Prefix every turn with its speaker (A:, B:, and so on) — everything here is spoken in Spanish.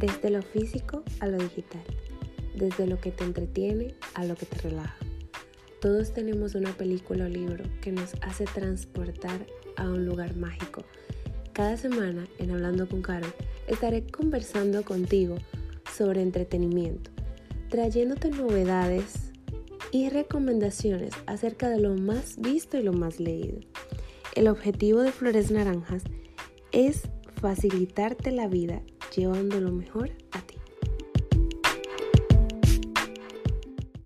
A: desde lo físico a lo digital, desde lo que te entretiene a lo que te relaja. Todos tenemos una película o libro que nos hace transportar a un lugar mágico. Cada semana en Hablando con Carol estaré conversando contigo sobre entretenimiento, trayéndote novedades y recomendaciones acerca de lo más visto y lo más leído. El objetivo de Flores Naranjas es facilitarte la vida llevando lo mejor a ti.